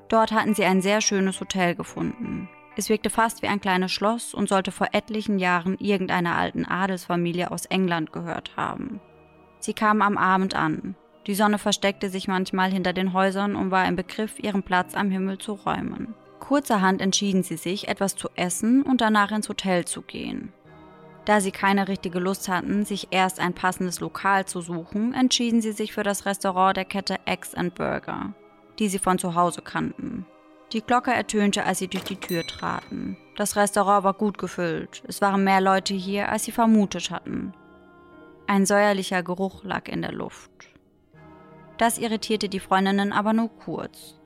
Dort hatten sie ein sehr schönes Hotel gefunden. Es wirkte fast wie ein kleines Schloss und sollte vor etlichen Jahren irgendeiner alten Adelsfamilie aus England gehört haben. Sie kamen am Abend an. Die Sonne versteckte sich manchmal hinter den Häusern und war im Begriff, ihren Platz am Himmel zu räumen. Kurzerhand entschieden sie sich, etwas zu essen und danach ins Hotel zu gehen. Da sie keine richtige Lust hatten, sich erst ein passendes Lokal zu suchen, entschieden sie sich für das Restaurant der Kette Eggs and Burger, die sie von zu Hause kannten. Die Glocke ertönte, als sie durch die Tür traten. Das Restaurant war gut gefüllt. Es waren mehr Leute hier, als sie vermutet hatten. Ein säuerlicher Geruch lag in der Luft. Das irritierte die Freundinnen aber nur kurz.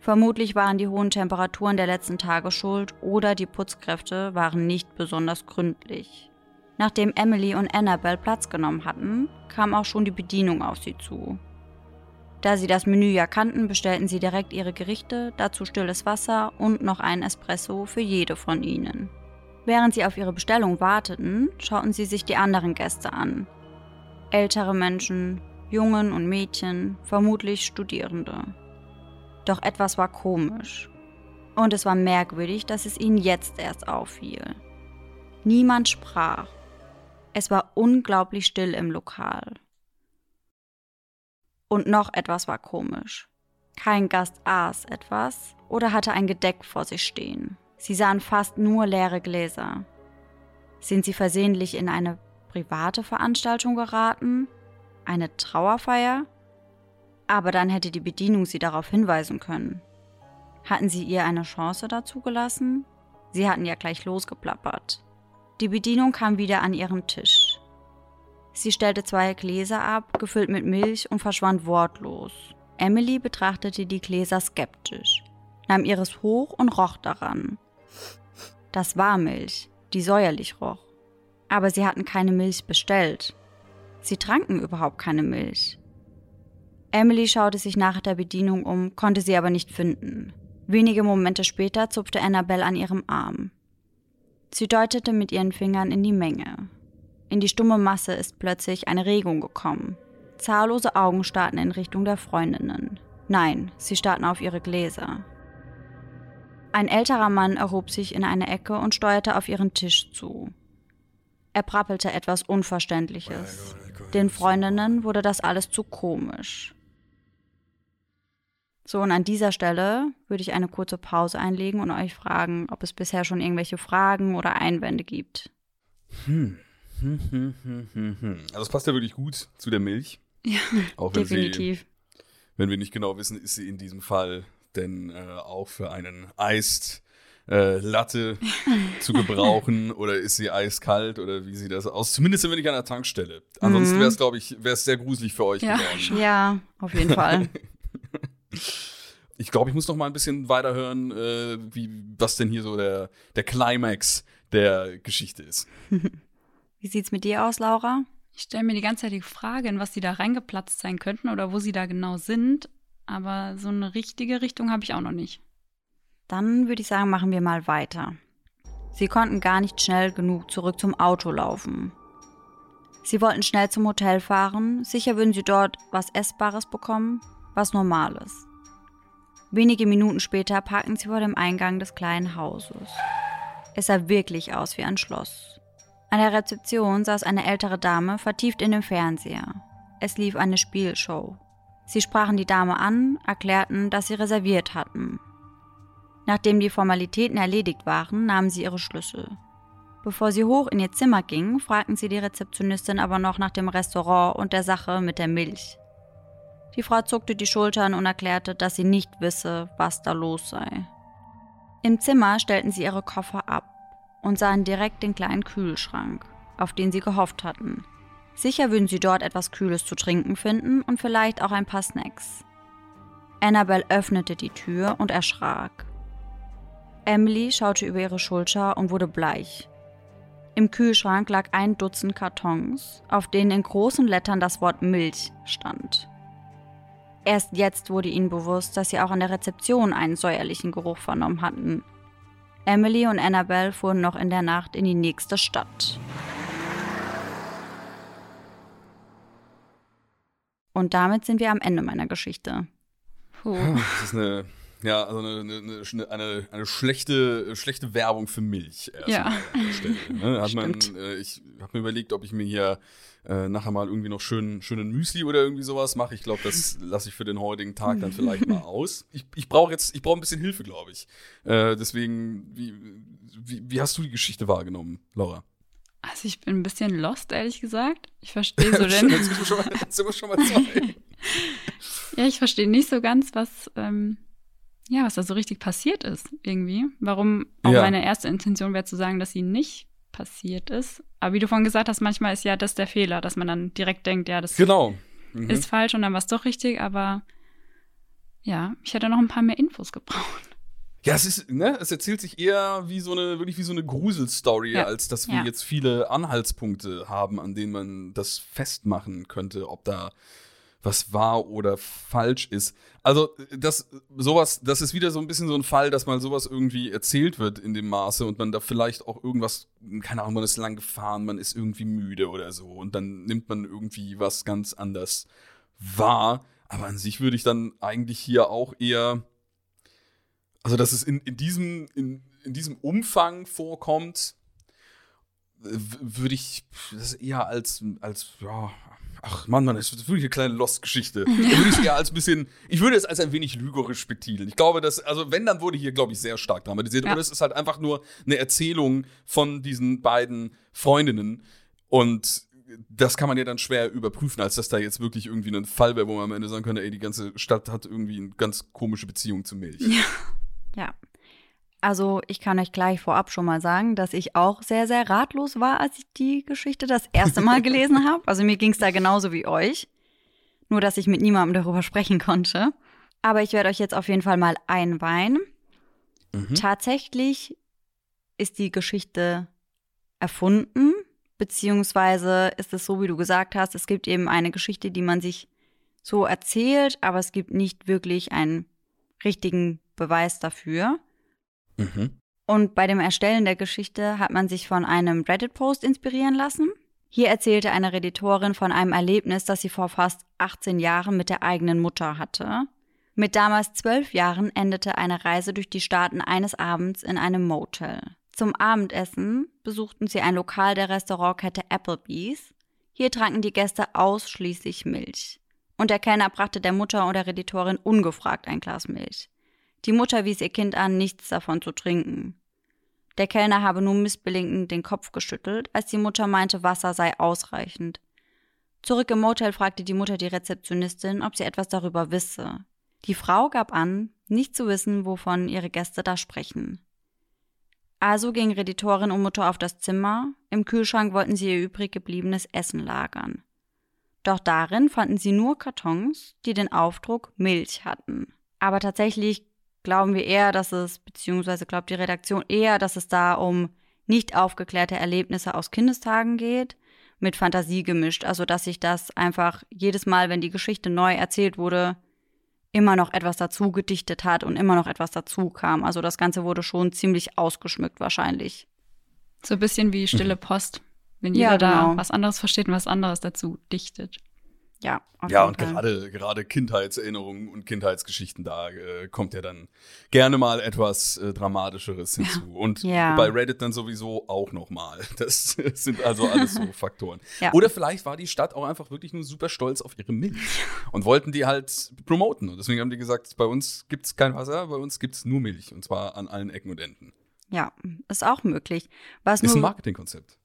Vermutlich waren die hohen Temperaturen der letzten Tage schuld oder die Putzkräfte waren nicht besonders gründlich. Nachdem Emily und Annabelle Platz genommen hatten, kam auch schon die Bedienung auf sie zu. Da sie das Menü ja kannten, bestellten sie direkt ihre Gerichte, dazu stilles Wasser und noch ein Espresso für jede von ihnen. Während sie auf ihre Bestellung warteten, schauten sie sich die anderen Gäste an. Ältere Menschen, Jungen und Mädchen, vermutlich Studierende. Doch etwas war komisch. Und es war merkwürdig, dass es ihnen jetzt erst auffiel. Niemand sprach. Es war unglaublich still im Lokal. Und noch etwas war komisch. Kein Gast aß etwas oder hatte ein Gedeck vor sich stehen. Sie sahen fast nur leere Gläser. Sind sie versehentlich in eine private Veranstaltung geraten? Eine Trauerfeier? Aber dann hätte die Bedienung sie darauf hinweisen können. Hatten sie ihr eine Chance dazu gelassen? Sie hatten ja gleich losgeplappert. Die Bedienung kam wieder an ihren Tisch. Sie stellte zwei Gläser ab, gefüllt mit Milch, und verschwand wortlos. Emily betrachtete die Gläser skeptisch, nahm ihres hoch und roch daran. Das war Milch, die säuerlich roch. Aber sie hatten keine Milch bestellt. Sie tranken überhaupt keine Milch. Emily schaute sich nach der Bedienung um, konnte sie aber nicht finden. Wenige Momente später zupfte Annabelle an ihrem Arm. Sie deutete mit ihren Fingern in die Menge. In die stumme Masse ist plötzlich eine Regung gekommen. Zahllose Augen starrten in Richtung der Freundinnen. Nein, sie starrten auf ihre Gläser. Ein älterer Mann erhob sich in eine Ecke und steuerte auf ihren Tisch zu. Er prappelte etwas Unverständliches. Den Freundinnen wurde das alles zu komisch. So, und an dieser Stelle würde ich eine kurze Pause einlegen und euch fragen, ob es bisher schon irgendwelche Fragen oder Einwände gibt. Hm. Hm, hm, hm, hm, hm. Also es passt ja wirklich gut zu der Milch. Ja, Auch wenn Definitiv. Sie, wenn wir nicht genau wissen, ist sie in diesem Fall denn äh, auch für einen Eist äh, Latte zu gebrauchen oder ist sie eiskalt oder wie sieht das aus? Zumindest wenn ich an der Tankstelle. Ansonsten Mhm. wäre es, glaube ich, wäre es sehr gruselig für euch Ja, geworden. Ja, auf jeden Fall. Ich glaube, ich muss noch mal ein bisschen weiterhören, äh, wie, was denn hier so der, der Climax der Geschichte ist. Wie sieht's mit dir aus, Laura? Ich stelle mir die ganze Zeit die Frage, in was sie da reingeplatzt sein könnten oder wo sie da genau sind. Aber so eine richtige Richtung habe ich auch noch nicht. Dann würde ich sagen, machen wir mal weiter. Sie konnten gar nicht schnell genug zurück zum Auto laufen. Sie wollten schnell zum Hotel fahren, sicher würden sie dort was Essbares bekommen, was Normales. Wenige Minuten später parkten sie vor dem Eingang des kleinen Hauses. Es sah wirklich aus wie ein Schloss. An der Rezeption saß eine ältere Dame vertieft in dem Fernseher. Es lief eine Spielshow. Sie sprachen die Dame an, erklärten, dass sie reserviert hatten. Nachdem die Formalitäten erledigt waren, nahmen sie ihre Schlüssel. Bevor sie hoch in ihr Zimmer gingen, fragten sie die Rezeptionistin aber noch nach dem Restaurant und der Sache mit der Milch. Die Frau zuckte die Schultern und erklärte, dass sie nicht wisse, was da los sei. Im Zimmer stellten sie ihre Koffer ab und sahen direkt den kleinen Kühlschrank, auf den sie gehofft hatten. Sicher würden sie dort etwas Kühles zu trinken finden und vielleicht auch ein paar Snacks. Annabelle öffnete die Tür und erschrak. Emily schaute über ihre Schulter und wurde bleich. Im Kühlschrank lag ein Dutzend Kartons, auf denen in großen Lettern das Wort Milch stand. Erst jetzt wurde ihnen bewusst, dass sie auch an der Rezeption einen säuerlichen Geruch vernommen hatten. Emily und Annabelle fuhren noch in der Nacht in die nächste Stadt. Und damit sind wir am Ende meiner Geschichte. Puh. Das ist eine, ja, also eine, eine, eine, eine schlechte, schlechte Werbung für Milch. Ja. Stelle, ne? Hat man, äh, ich habe mir überlegt, ob ich mir hier äh, nachher mal irgendwie noch schön, schönen Müsli oder irgendwie sowas mache. Ich glaube, das lasse ich für den heutigen Tag dann vielleicht mal aus. Ich, ich brauche jetzt, ich brauche ein bisschen Hilfe, glaube ich. Äh, deswegen, wie, wie, wie hast du die Geschichte wahrgenommen, Laura? Also ich bin ein bisschen lost, ehrlich gesagt. Ich verstehe so den. jetzt, sind schon mal, wir schon mal zwei. ja, ich verstehe nicht so ganz, was, ähm, ja, was da so richtig passiert ist, irgendwie. Warum auch ja. meine erste Intention wäre zu sagen, dass sie nicht passiert ist. Aber wie du vorhin gesagt hast, manchmal ist ja das der Fehler, dass man dann direkt denkt, ja, das genau. mhm. ist falsch und dann war es doch richtig, aber ja, ich hätte noch ein paar mehr Infos gebraucht. Ja, es ist, ne, es erzählt sich eher wie so eine, wirklich wie so eine Gruselstory, ja. als dass wir ja. jetzt viele Anhaltspunkte haben, an denen man das festmachen könnte, ob da was wahr oder falsch ist. Also, das, sowas, das ist wieder so ein bisschen so ein Fall, dass mal sowas irgendwie erzählt wird in dem Maße und man da vielleicht auch irgendwas, keine Ahnung, man ist lang gefahren, man ist irgendwie müde oder so und dann nimmt man irgendwie was ganz anders wahr. Aber an sich würde ich dann eigentlich hier auch eher also dass es in, in, diesem, in, in diesem Umfang vorkommt, würde ich das eher als, als ja, ach Mann, Mann, das ist wirklich eine kleine Lost-Geschichte. Würde ich eher als ein bisschen, ich würde es als ein wenig lügerisch betiteln. Ich glaube, dass, also wenn, dann wurde hier, glaube ich, sehr stark dramatisiert. Ja. Aber es ist halt einfach nur eine Erzählung von diesen beiden Freundinnen. Und das kann man ja dann schwer überprüfen, als dass da jetzt wirklich irgendwie ein Fall wäre, wo man am Ende sagen könnte, ey, die ganze Stadt hat irgendwie eine ganz komische Beziehung zu Milch. Ja. Ja. Also ich kann euch gleich vorab schon mal sagen, dass ich auch sehr, sehr ratlos war, als ich die Geschichte das erste Mal gelesen habe. Also mir ging es da genauso wie euch. Nur, dass ich mit niemandem darüber sprechen konnte. Aber ich werde euch jetzt auf jeden Fall mal einweihen. Mhm. Tatsächlich ist die Geschichte erfunden, beziehungsweise ist es so, wie du gesagt hast, es gibt eben eine Geschichte, die man sich so erzählt, aber es gibt nicht wirklich einen richtigen Beweis dafür. Mhm. Und bei dem Erstellen der Geschichte hat man sich von einem Reddit-Post inspirieren lassen. Hier erzählte eine Reditorin von einem Erlebnis, das sie vor fast 18 Jahren mit der eigenen Mutter hatte. Mit damals zwölf Jahren endete eine Reise durch die Staaten eines Abends in einem Motel. Zum Abendessen besuchten sie ein Lokal der Restaurantkette Applebee's. Hier tranken die Gäste ausschließlich Milch. Und der Kellner brachte der Mutter und der Reditorin ungefragt ein Glas Milch. Die Mutter wies ihr Kind an, nichts davon zu trinken. Der Kellner habe nun missbilligend den Kopf geschüttelt, als die Mutter meinte, Wasser sei ausreichend. Zurück im Motel fragte die Mutter die Rezeptionistin, ob sie etwas darüber wisse. Die Frau gab an, nicht zu wissen, wovon ihre Gäste da sprechen. Also ging Reditorin und Mutter auf das Zimmer, im Kühlschrank wollten sie ihr übrig gebliebenes Essen lagern. Doch darin fanden sie nur Kartons, die den Aufdruck Milch hatten. Aber tatsächlich glauben wir eher, dass es, beziehungsweise glaubt die Redaktion eher, dass es da um nicht aufgeklärte Erlebnisse aus Kindestagen geht, mit Fantasie gemischt. Also, dass sich das einfach jedes Mal, wenn die Geschichte neu erzählt wurde, immer noch etwas dazu gedichtet hat und immer noch etwas dazu kam. Also, das Ganze wurde schon ziemlich ausgeschmückt wahrscheinlich. So ein bisschen wie Stille Post, wenn jeder ja, genau. da was anderes versteht und was anderes dazu dichtet. Ja, ja und gerade, gerade Kindheitserinnerungen und Kindheitsgeschichten, da äh, kommt ja dann gerne mal etwas äh, Dramatischeres hinzu. Ja. Und ja. bei Reddit dann sowieso auch nochmal. Das sind also alles so Faktoren. Ja. Oder vielleicht war die Stadt auch einfach wirklich nur super stolz auf ihre Milch und wollten die halt promoten. Und deswegen haben die gesagt, bei uns gibt es kein Wasser, bei uns gibt es nur Milch. Und zwar an allen Ecken und Enden. Ja, ist auch möglich. Was ist ein Marketingkonzept.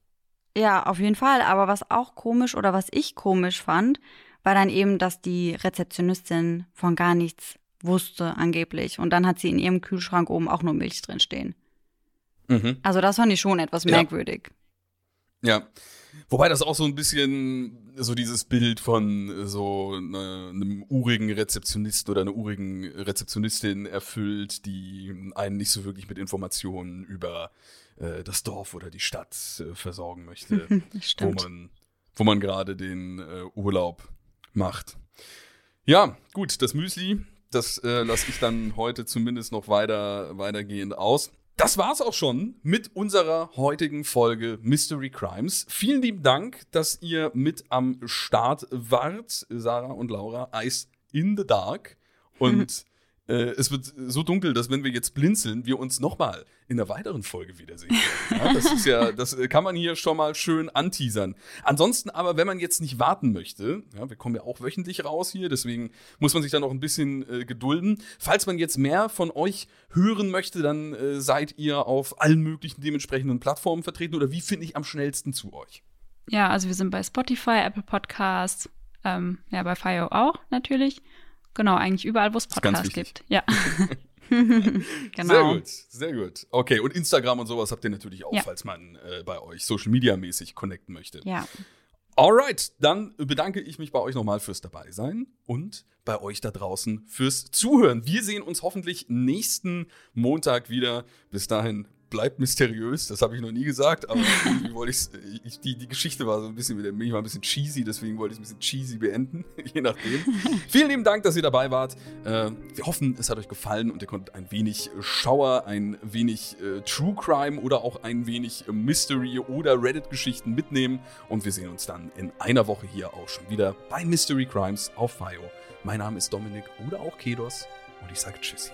Ja, auf jeden Fall. Aber was auch komisch oder was ich komisch fand, war dann eben, dass die Rezeptionistin von gar nichts wusste angeblich. Und dann hat sie in ihrem Kühlschrank oben auch nur Milch drin stehen. Mhm. Also das fand ich schon etwas Ja. merkwürdig. Ja. Wobei das auch so ein bisschen so dieses Bild von so ne, einem urigen Rezeptionisten oder einer urigen Rezeptionistin erfüllt, die einen nicht so wirklich mit Informationen über äh, das Dorf oder die Stadt äh, versorgen möchte, wo man, wo man gerade den äh, Urlaub macht. Ja, gut, das Müsli, das äh, lasse ich dann heute zumindest noch weiter, weitergehend aus. Das war's auch schon mit unserer heutigen Folge Mystery Crimes. Vielen lieben Dank, dass ihr mit am Start wart, Sarah und Laura. Ice in the Dark. Und es wird so dunkel, dass wenn wir jetzt blinzeln, wir uns nochmal in einer weiteren Folge wiedersehen. Ja, das ist ja, das äh, kann man hier schon mal schön anteasern. Ansonsten aber, wenn man jetzt nicht warten möchte, ja, wir kommen ja auch wöchentlich raus hier, deswegen muss man sich da noch ein bisschen äh, gedulden. Falls man jetzt mehr von euch hören möchte, dann äh, seid ihr auf allen möglichen dementsprechenden Plattformen vertreten oder wie finde ich am schnellsten zu euch? Ja, also wir sind bei Spotify, Apple Podcasts, ähm, ja, bei FIO auch natürlich. Genau, eigentlich überall, wo es Podcasts gibt. Ja. genau. Sehr gut, sehr gut. Okay, und Instagram und sowas habt ihr natürlich auch, Ja. falls man äh, bei euch Social Media mäßig connecten möchte. Ja. Alright, dann bedanke ich mich bei euch nochmal fürs Dabeisein und bei euch da draußen fürs Zuhören. Wir sehen uns hoffentlich nächsten Montag wieder. Bis dahin bleibt mysteriös, das habe ich noch nie gesagt, aber irgendwie wollte ich's, ich die, die Geschichte war so ein bisschen wieder, mich war ein bisschen cheesy, deswegen wollte ich es ein bisschen cheesy beenden, je nachdem. Vielen lieben Dank, dass ihr dabei wart. Äh, wir hoffen, es hat euch gefallen und ihr konntet ein wenig Schauer, ein wenig äh, True Crime oder auch ein wenig äh, Mystery oder Reddit-Geschichten mitnehmen. Und wir sehen uns dann in einer Woche hier auch schon wieder bei Mystery Crimes auf FIO. Mein Name ist Dominik oder auch Kedos und ich sage Tschüsschen.